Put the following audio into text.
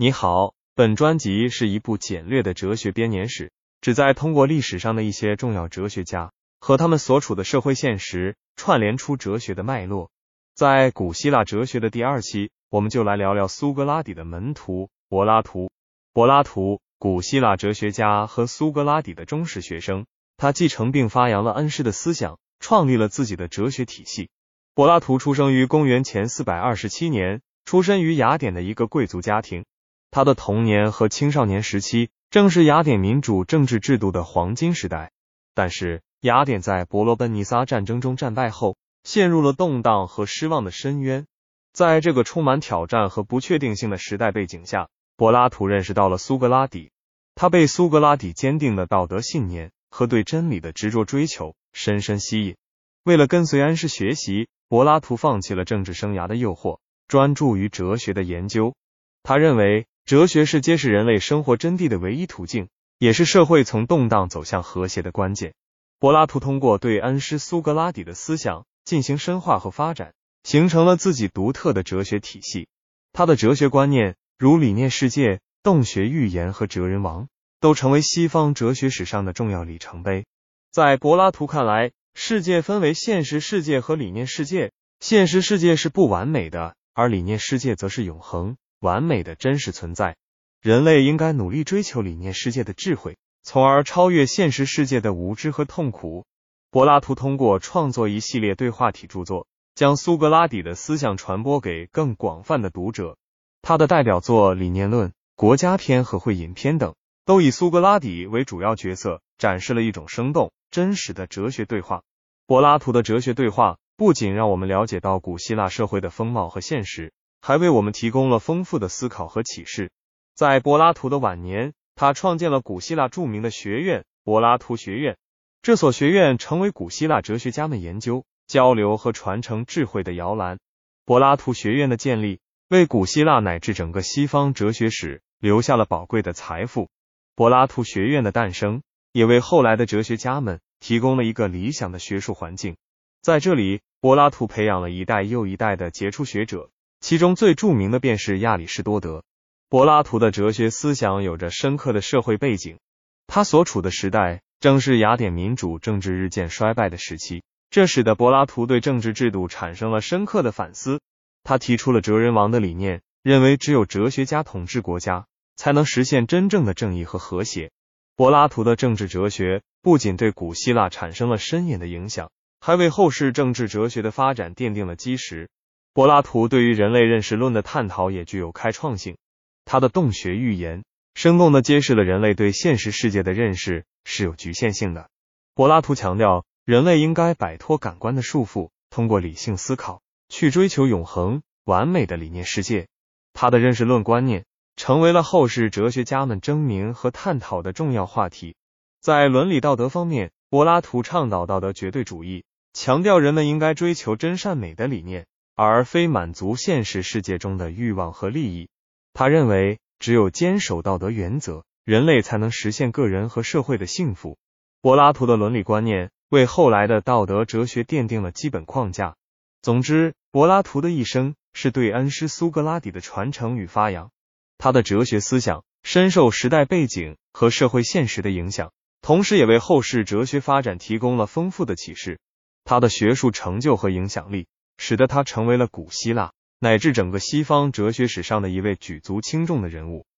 你好，本专辑是一部简略的哲学编年史，旨在通过历史上的一些重要哲学家和他们所处的社会现实，串联出哲学的脉络。在古希腊哲学的第二期，我们就来聊聊苏格拉底的门徒柏拉图。柏拉图，古希腊哲学家和苏格拉底的忠实学生，他继承并发扬了恩师的思想，创立了自己的哲学体系。柏拉图出生于公元前四百二十七年，出身于雅典的一个贵族家庭。他的童年和青少年时期正是雅典民主政治制度的黄金时代，但是雅典在伯罗奔尼撒战争中战败后，陷入了动荡和失望的深渊。在这个充满挑战和不确定性的时代背景下，柏拉图认识到了苏格拉底，他被苏格拉底坚定的道德信念和对真理的执着追求深深吸引。为了跟随恩师学习，柏拉图放弃了政治生涯的诱惑，专注于哲学的研究。他认为。哲学是揭示人类生活真谛的唯一途径，也是社会从动荡走向和谐的关键。柏拉图通过对恩师苏格拉底的思想进行深化和发展，形成了自己独特的哲学体系。他的哲学观念，如理念世界、洞穴寓言和哲人王，都成为西方哲学史上的重要里程碑。在柏拉图看来，世界分为现实世界和理念世界，现实世界是不完美的，而理念世界则是永恒。完美的真实存在，人类应该努力追求理念世界的智慧，从而超越现实世界的无知和痛苦。柏拉图通过创作一系列对话体著作，将苏格拉底的思想传播给更广泛的读者。他的代表作《理念论》《国家篇》和《会饮篇》等，都以苏格拉底为主要角色，展示了一种生动真实的哲学对话。柏拉图的哲学对话不仅让我们了解到古希腊社会的风貌和现实。还为我们提供了丰富的思考和启示。在柏拉图的晚年，他创建了古希腊著名的学院——柏拉图学院。这所学院成为古希腊哲学家们研究、交流和传承智慧的摇篮。柏拉图学院的建立，为古希腊乃至整个西方哲学史留下了宝贵的财富。柏拉图学院的诞生，也为后来的哲学家们提供了一个理想的学术环境。在这里，柏拉图培养了一代又一代的杰出学者。其中最著名的便是亚里士多德。柏拉图的哲学思想有着深刻的社会背景，他所处的时代正是雅典民主政治日渐衰败的时期，这使得柏拉图对政治制度产生了深刻的反思。他提出了哲人王的理念，认为只有哲学家统治国家，才能实现真正的正义和和谐。柏拉图的政治哲学不仅对古希腊产生了深远的影响，还为后世政治哲学的发展奠定了基石。柏拉图对于人类认识论的探讨也具有开创性。他的洞穴寓言生动的揭示了人类对现实世界的认识是有局限性的。柏拉图强调，人类应该摆脱感官的束缚，通过理性思考去追求永恒完美的理念世界。他的认识论观念成为了后世哲学家们争鸣和探讨的重要话题。在伦理道德方面，柏拉图倡导道德绝对主义，强调人们应该追求真善美的理念。而非满足现实世界中的欲望和利益。他认为，只有坚守道德原则，人类才能实现个人和社会的幸福。柏拉图的伦理观念为后来的道德哲学奠定了基本框架。总之，柏拉图的一生是对恩师苏格拉底的传承与发扬。他的哲学思想深受时代背景和社会现实的影响，同时也为后世哲学发展提供了丰富的启示。他的学术成就和影响力。使得他成为了古希腊乃至整个西方哲学史上的一位举足轻重的人物。